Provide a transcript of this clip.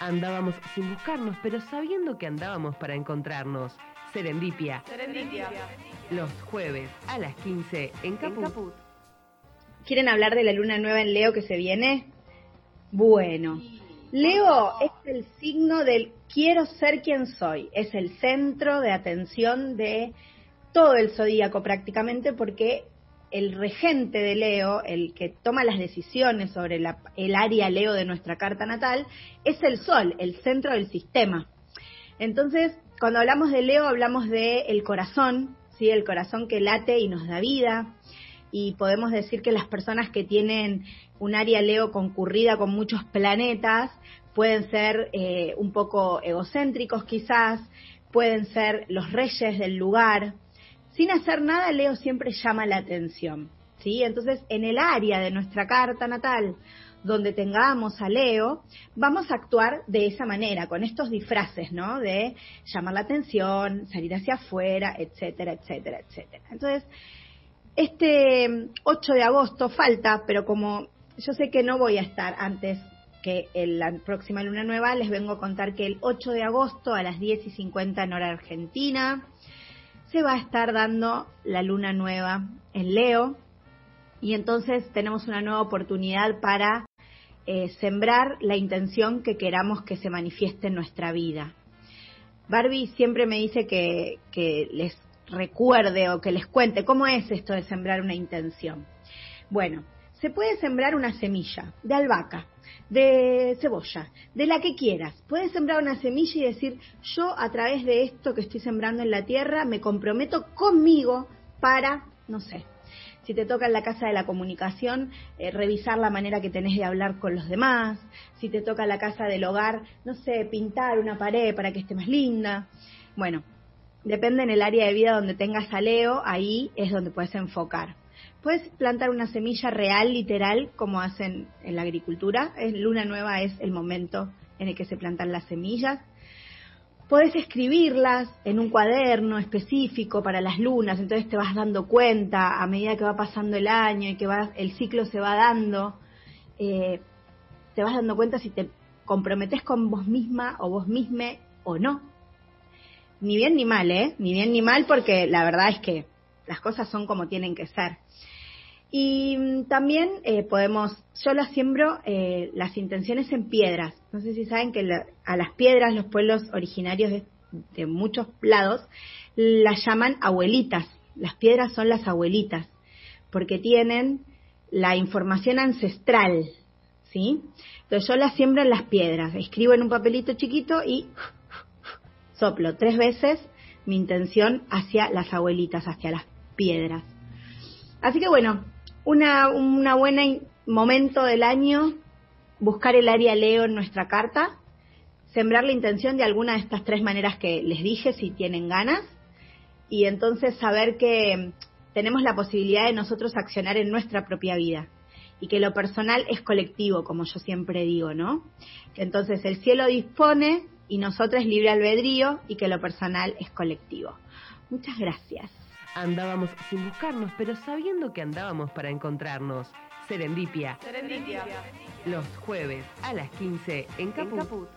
Andábamos sin buscarnos, pero sabiendo que andábamos para encontrarnos. Serendipia. Serendipia. Los jueves a las 15 en Caput. ¿Quieren hablar de la luna nueva en Leo que se viene? Bueno, Leo es el signo del quiero ser quien soy. Es el centro de atención de todo el zodíaco prácticamente porque el regente de Leo, el que toma las decisiones sobre el área Leo de nuestra carta natal, es el Sol, el centro del sistema. Entonces, cuando hablamos de Leo, hablamos del el corazón, ¿sí? el corazón que late y nos da vida. Y podemos decir que las personas que tienen un área Leo concurrida con muchos planetas pueden ser eh, un poco egocéntricos quizás, pueden ser los reyes del lugar, sin hacer nada, Leo siempre llama la atención. ¿sí? Entonces, en el área de nuestra carta natal donde tengamos a Leo, vamos a actuar de esa manera, con estos disfraces, ¿no? De llamar la atención, salir hacia afuera, etcétera, etcétera, etcétera. Entonces, este 8 de agosto falta, pero como yo sé que no voy a estar antes que en la próxima luna nueva, les vengo a contar que el 8 de agosto a las 10 y 50 en hora argentina, se va a estar dando la luna nueva en Leo y entonces tenemos una nueva oportunidad para eh, sembrar la intención que queramos que se manifieste en nuestra vida. Barbie siempre me dice que, que les recuerde o que les cuente cómo es esto de sembrar una intención. Bueno, se puede sembrar una semilla de albahaca, de cebolla, de la que quieras. Puedes sembrar una semilla y decir, yo a través de esto que estoy sembrando en la tierra me comprometo conmigo para, no sé, si te toca en la casa de la comunicación, eh, revisar la manera que tenés de hablar con los demás, si te toca en la casa del hogar, no sé, pintar una pared para que esté más linda. Bueno, depende en el área de vida donde tengas a ahí es donde puedes enfocar. Puedes plantar una semilla real, literal, como hacen en la agricultura. Luna nueva es el momento en el que se plantan las semillas. Puedes escribirlas en un cuaderno específico para las lunas, entonces te vas dando cuenta a medida que va pasando el año y que va, el ciclo se va dando, eh, te vas dando cuenta si te comprometes con vos misma o vos misma o no. Ni bien ni mal, ¿eh? Ni bien ni mal porque la verdad es que las cosas son como tienen que ser. Y mm, también eh, podemos, yo las siembro eh, las intenciones en piedras. No sé si saben que a las piedras los pueblos originarios de, de, muchos lados las llaman abuelitas. Las piedras son las abuelitas porque tienen la información ancestral, ¿sí? Entonces yo las siembro en las piedras, escribo en un papelito chiquito y soplo tres veces mi intención hacia las abuelitas, hacia las piedras. Así que bueno, una, una buena momento del año, buscar el área Leo en nuestra carta, sembrar la intención de alguna de estas tres maneras que les dije si tienen ganas, y entonces saber que tenemos la posibilidad de nosotros accionar en nuestra propia vida y que lo personal es colectivo, como yo siempre digo, ¿no? Entonces el cielo dispone y nosotros libre albedrío y que lo personal es colectivo. Muchas gracias. Andábamos sin buscarnos, pero sabiendo que andábamos para encontrarnos. Serendipia. Serendipia. Los jueves a las 15 en Caput.